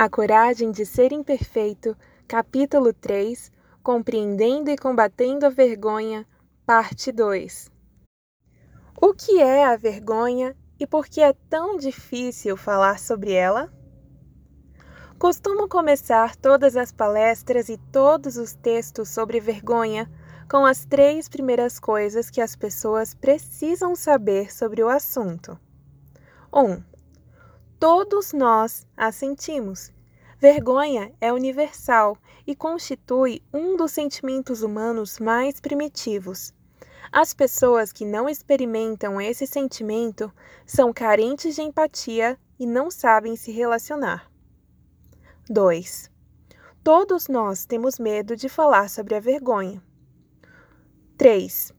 A Coragem de Ser Imperfeito, capítulo 3 Compreendendo e Combatendo a Vergonha, parte 2. O que é a vergonha e por que é tão difícil falar sobre ela? Costumo começar todas as palestras e todos os textos sobre vergonha com as três primeiras coisas que as pessoas precisam saber sobre o assunto. 1. Um, todos nós a sentimos. Vergonha é universal e constitui um dos sentimentos humanos mais primitivos. As pessoas que não experimentam esse sentimento são carentes de empatia e não sabem se relacionar. 2. Todos nós temos medo de falar sobre a vergonha. 3.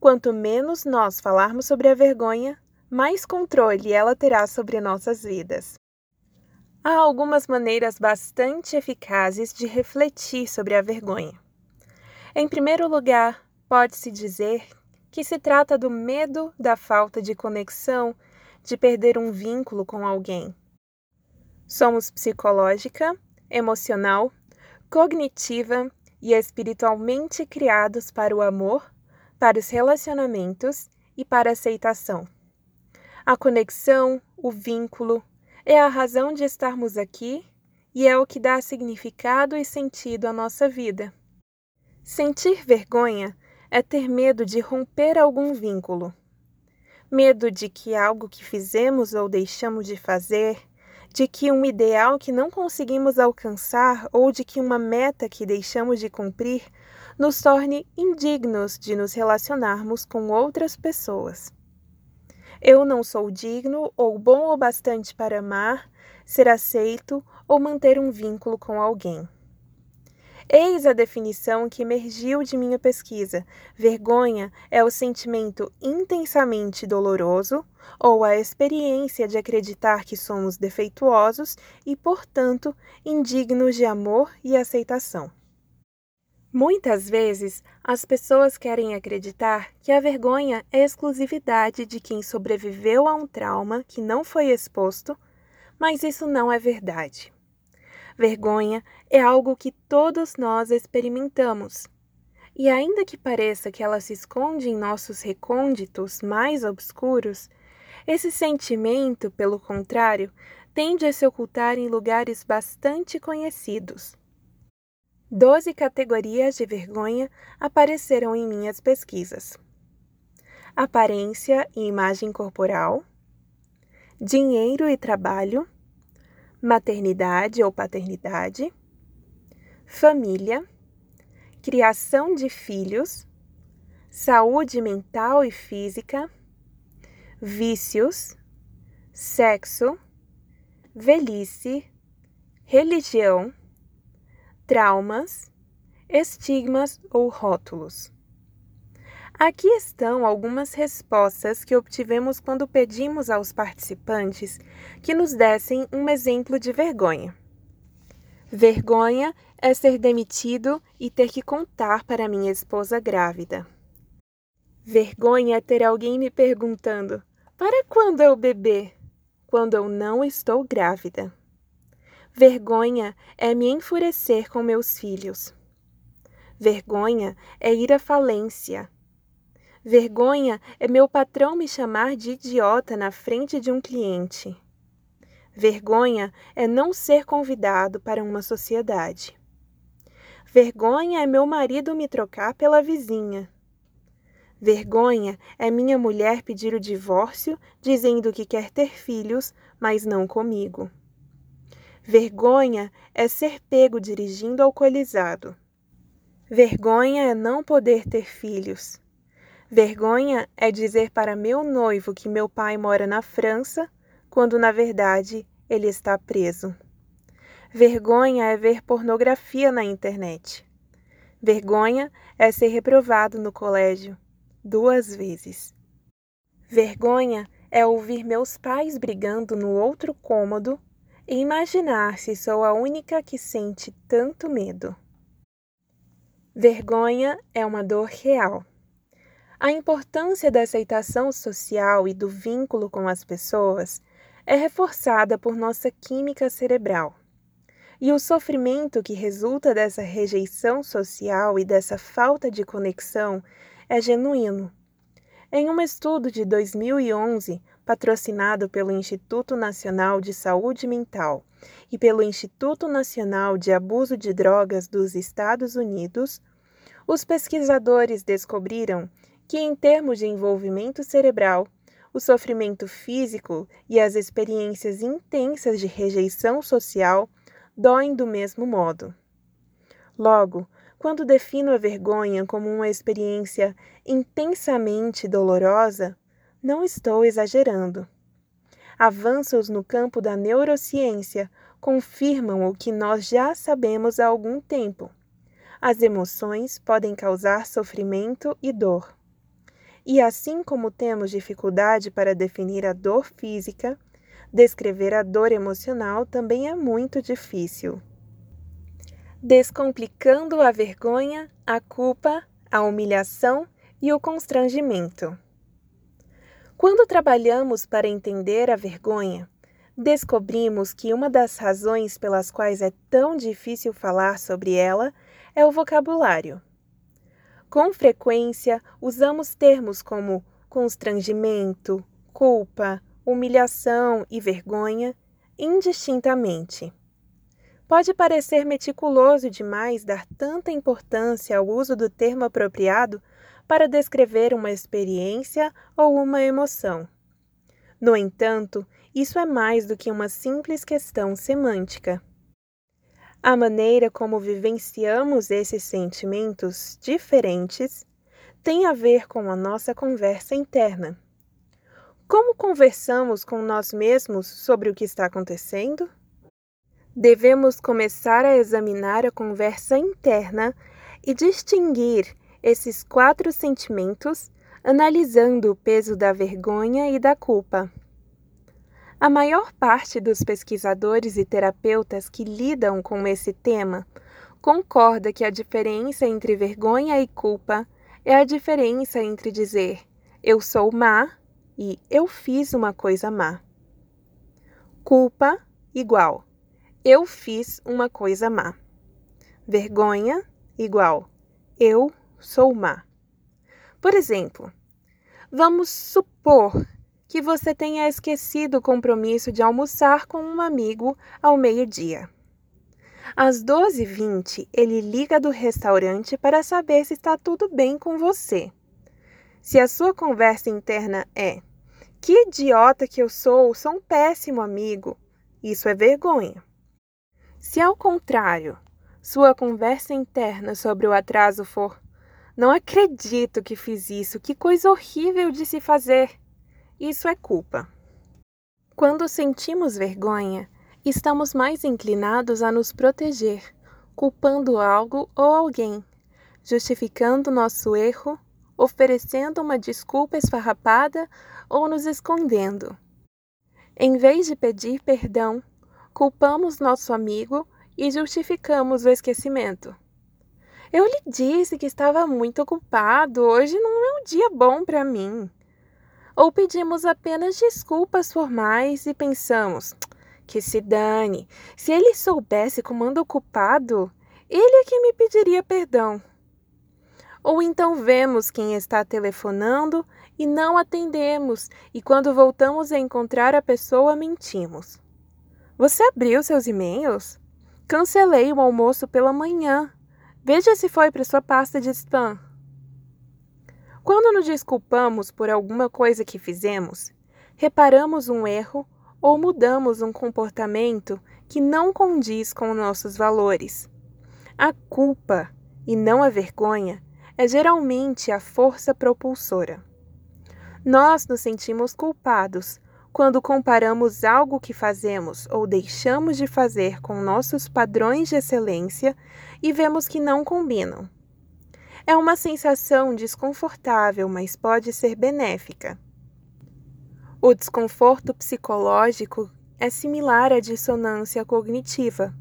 Quanto menos nós falarmos sobre a vergonha, mais controle ela terá sobre nossas vidas. Há algumas maneiras bastante eficazes de refletir sobre a vergonha. Em primeiro lugar, pode-se dizer que se trata do medo da falta de conexão, de perder um vínculo com alguém. Somos psicológica, emocional, cognitiva e espiritualmente criados para o amor, para os relacionamentos e para a aceitação. A conexão, o vínculo, é a razão de estarmos aqui e é o que dá significado e sentido à nossa vida. Sentir vergonha é ter medo de romper algum vínculo. Medo de que algo que fizemos ou deixamos de fazer, de que um ideal que não conseguimos alcançar ou de que uma meta que deixamos de cumprir nos torne indignos de nos relacionarmos com outras pessoas. Eu não sou digno ou bom o bastante para amar, ser aceito ou manter um vínculo com alguém. Eis a definição que emergiu de minha pesquisa. Vergonha é o sentimento intensamente doloroso ou a experiência de acreditar que somos defeituosos e, portanto, indignos de amor e aceitação. Muitas vezes, as pessoas querem acreditar que a vergonha é exclusividade de quem sobreviveu a um trauma que não foi exposto, mas isso não é verdade. Vergonha é algo que todos nós experimentamos. E ainda que pareça que ela se esconde em nossos recônditos mais obscuros, esse sentimento, pelo contrário, tende a se ocultar em lugares bastante conhecidos Doze categorias de vergonha apareceram em minhas pesquisas: aparência e imagem corporal, dinheiro e trabalho, maternidade ou paternidade, família, criação de filhos, saúde mental e física, vícios, sexo, velhice, religião traumas, estigmas ou rótulos. Aqui estão algumas respostas que obtivemos quando pedimos aos participantes que nos dessem um exemplo de vergonha. Vergonha é ser demitido e ter que contar para minha esposa grávida. Vergonha é ter alguém me perguntando: para quando é o bebê? Quando eu não estou grávida. Vergonha é me enfurecer com meus filhos. Vergonha é ir à falência. Vergonha é meu patrão me chamar de idiota na frente de um cliente. Vergonha é não ser convidado para uma sociedade. Vergonha é meu marido me trocar pela vizinha. Vergonha é minha mulher pedir o divórcio dizendo que quer ter filhos, mas não comigo. Vergonha é ser pego dirigindo alcoolizado. Vergonha é não poder ter filhos. Vergonha é dizer para meu noivo que meu pai mora na França, quando na verdade ele está preso. Vergonha é ver pornografia na internet. Vergonha é ser reprovado no colégio duas vezes. Vergonha é ouvir meus pais brigando no outro cômodo imaginar se sou a única que sente tanto medo. Vergonha é uma dor real. A importância da aceitação social e do vínculo com as pessoas é reforçada por nossa química cerebral. E o sofrimento que resulta dessa rejeição social e dessa falta de conexão é genuíno. Em um estudo de 2011, patrocinado pelo Instituto Nacional de Saúde Mental e pelo Instituto Nacional de Abuso de Drogas dos Estados Unidos, os pesquisadores descobriram que, em termos de envolvimento cerebral, o sofrimento físico e as experiências intensas de rejeição social doem do mesmo modo. Logo, quando defino a vergonha como uma experiência intensamente dolorosa, não estou exagerando. Avanços no campo da neurociência confirmam o que nós já sabemos há algum tempo. As emoções podem causar sofrimento e dor. E assim como temos dificuldade para definir a dor física, descrever a dor emocional também é muito difícil descomplicando a vergonha, a culpa, a humilhação e o constrangimento. Quando trabalhamos para entender a vergonha, descobrimos que uma das razões pelas quais é tão difícil falar sobre ela é o vocabulário. Com frequência, usamos termos como constrangimento, culpa, humilhação e vergonha indistintamente. Pode parecer meticuloso demais dar tanta importância ao uso do termo apropriado para descrever uma experiência ou uma emoção. No entanto, isso é mais do que uma simples questão semântica. A maneira como vivenciamos esses sentimentos diferentes tem a ver com a nossa conversa interna. Como conversamos com nós mesmos sobre o que está acontecendo? Devemos começar a examinar a conversa interna e distinguir esses quatro sentimentos, analisando o peso da vergonha e da culpa. A maior parte dos pesquisadores e terapeutas que lidam com esse tema concorda que a diferença entre vergonha e culpa é a diferença entre dizer eu sou má e eu fiz uma coisa má. Culpa igual eu fiz uma coisa má. Vergonha igual eu sou má. Por exemplo, vamos supor que você tenha esquecido o compromisso de almoçar com um amigo ao meio-dia. Às 12h20, ele liga do restaurante para saber se está tudo bem com você. Se a sua conversa interna é: Que idiota que eu sou, sou um péssimo amigo, isso é vergonha. Se ao contrário, sua conversa interna sobre o atraso for: Não acredito que fiz isso, que coisa horrível de se fazer, isso é culpa. Quando sentimos vergonha, estamos mais inclinados a nos proteger, culpando algo ou alguém, justificando nosso erro, oferecendo uma desculpa esfarrapada ou nos escondendo. Em vez de pedir perdão, culpamos nosso amigo e justificamos o esquecimento. Eu lhe disse que estava muito ocupado, hoje não é um dia bom para mim. Ou pedimos apenas desculpas formais e pensamos: que se dane, se ele soubesse como ando ocupado, ele é que me pediria perdão. Ou então vemos quem está telefonando e não atendemos, e quando voltamos a encontrar a pessoa, mentimos. Você abriu seus e-mails? Cancelei o almoço pela manhã. Veja se foi para sua pasta de spam. Quando nos desculpamos por alguma coisa que fizemos, reparamos um erro ou mudamos um comportamento que não condiz com nossos valores. A culpa, e não a vergonha, é geralmente a força propulsora. Nós nos sentimos culpados quando comparamos algo que fazemos ou deixamos de fazer com nossos padrões de excelência e vemos que não combinam. É uma sensação desconfortável, mas pode ser benéfica. O desconforto psicológico é similar à dissonância cognitiva.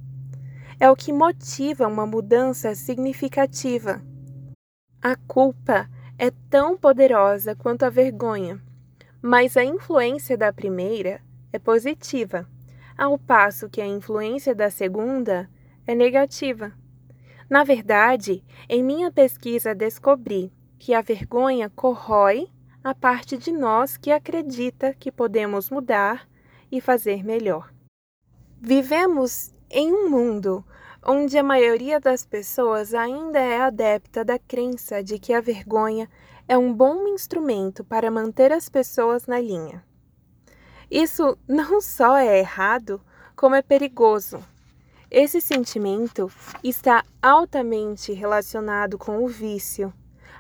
É o que motiva uma mudança significativa. A culpa é tão poderosa quanto a vergonha mas a influência da primeira é positiva. ao passo que a influência da segunda é negativa. Na verdade, em minha pesquisa descobri que a vergonha corrói a parte de nós que acredita que podemos mudar e fazer melhor. Vivemos em um mundo onde a maioria das pessoas ainda é adepta da crença de que a vergonha é um bom instrumento para manter as pessoas na linha. Isso não só é errado, como é perigoso. Esse sentimento está altamente relacionado com o vício,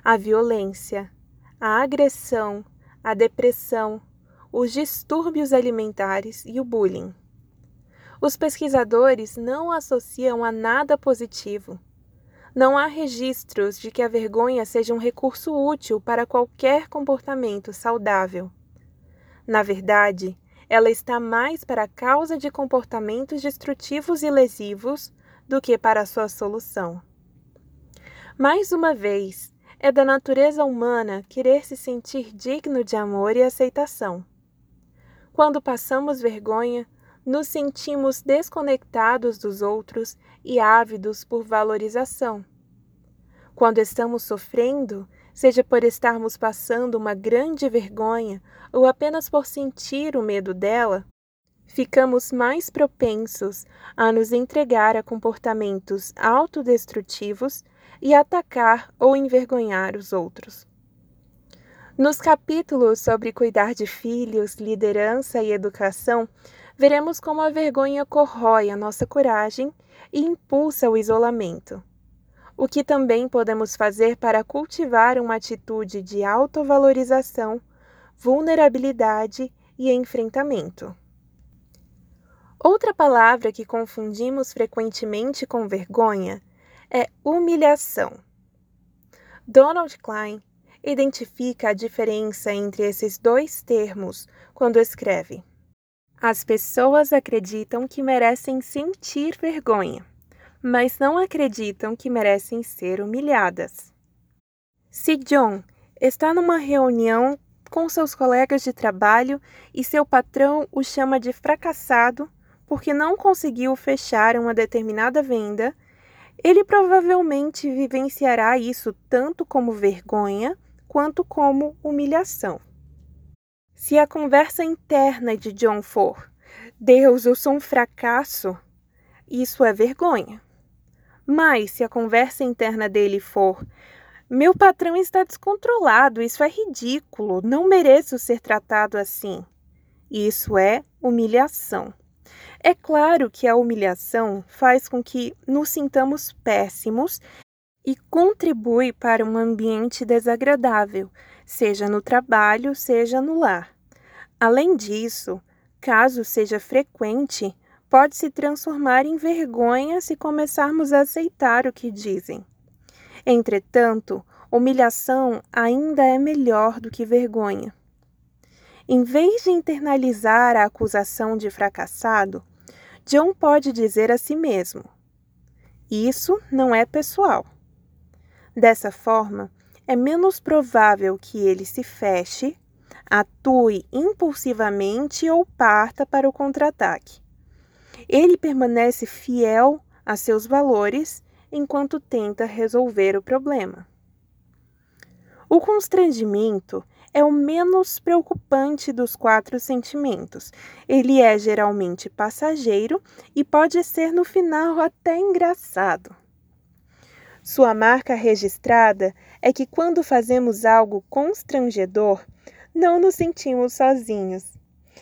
a violência, a agressão, a depressão, os distúrbios alimentares e o bullying. Os pesquisadores não associam a nada positivo. Não há registros de que a vergonha seja um recurso útil para qualquer comportamento saudável. Na verdade, ela está mais para a causa de comportamentos destrutivos e lesivos do que para sua solução. Mais uma vez, é da natureza humana querer se sentir digno de amor e aceitação. Quando passamos vergonha, nos sentimos desconectados dos outros e ávidos por valorização. Quando estamos sofrendo, seja por estarmos passando uma grande vergonha ou apenas por sentir o medo dela, ficamos mais propensos a nos entregar a comportamentos autodestrutivos e atacar ou envergonhar os outros. Nos capítulos sobre cuidar de filhos, liderança e educação, veremos como a vergonha corrói a nossa coragem e impulsa o isolamento. O que também podemos fazer para cultivar uma atitude de autovalorização, vulnerabilidade e enfrentamento. Outra palavra que confundimos frequentemente com vergonha é humilhação. Donald Klein identifica a diferença entre esses dois termos quando escreve: as pessoas acreditam que merecem sentir vergonha, mas não acreditam que merecem ser humilhadas. Se John está numa reunião com seus colegas de trabalho e seu patrão o chama de fracassado porque não conseguiu fechar uma determinada venda, ele provavelmente vivenciará isso tanto como vergonha quanto como humilhação. Se a conversa interna de John for Deus, eu sou um fracasso, isso é vergonha. Mas se a conversa interna dele for meu patrão está descontrolado, isso é ridículo, não mereço ser tratado assim. Isso é humilhação. É claro que a humilhação faz com que nos sintamos péssimos e contribui para um ambiente desagradável, seja no trabalho, seja no lar. Além disso, caso seja frequente, pode se transformar em vergonha se começarmos a aceitar o que dizem. Entretanto, humilhação ainda é melhor do que vergonha. Em vez de internalizar a acusação de fracassado, John pode dizer a si mesmo: Isso não é pessoal. Dessa forma, é menos provável que ele se feche, atue impulsivamente ou parta para o contra-ataque. Ele permanece fiel a seus valores enquanto tenta resolver o problema. O constrangimento é o menos preocupante dos quatro sentimentos. Ele é geralmente passageiro e pode ser no final até engraçado. Sua marca registrada é que quando fazemos algo constrangedor, não nos sentimos sozinhos.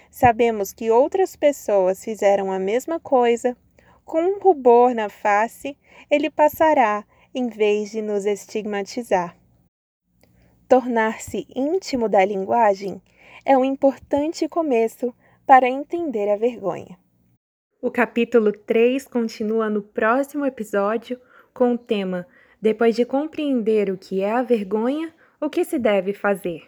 Sabemos que outras pessoas fizeram a mesma coisa. Com um rubor na face, ele passará em vez de nos estigmatizar. Tornar-se íntimo da linguagem é um importante começo para entender a vergonha. O capítulo 3 continua no próximo episódio com o tema Depois de compreender o que é a vergonha, o que se deve fazer?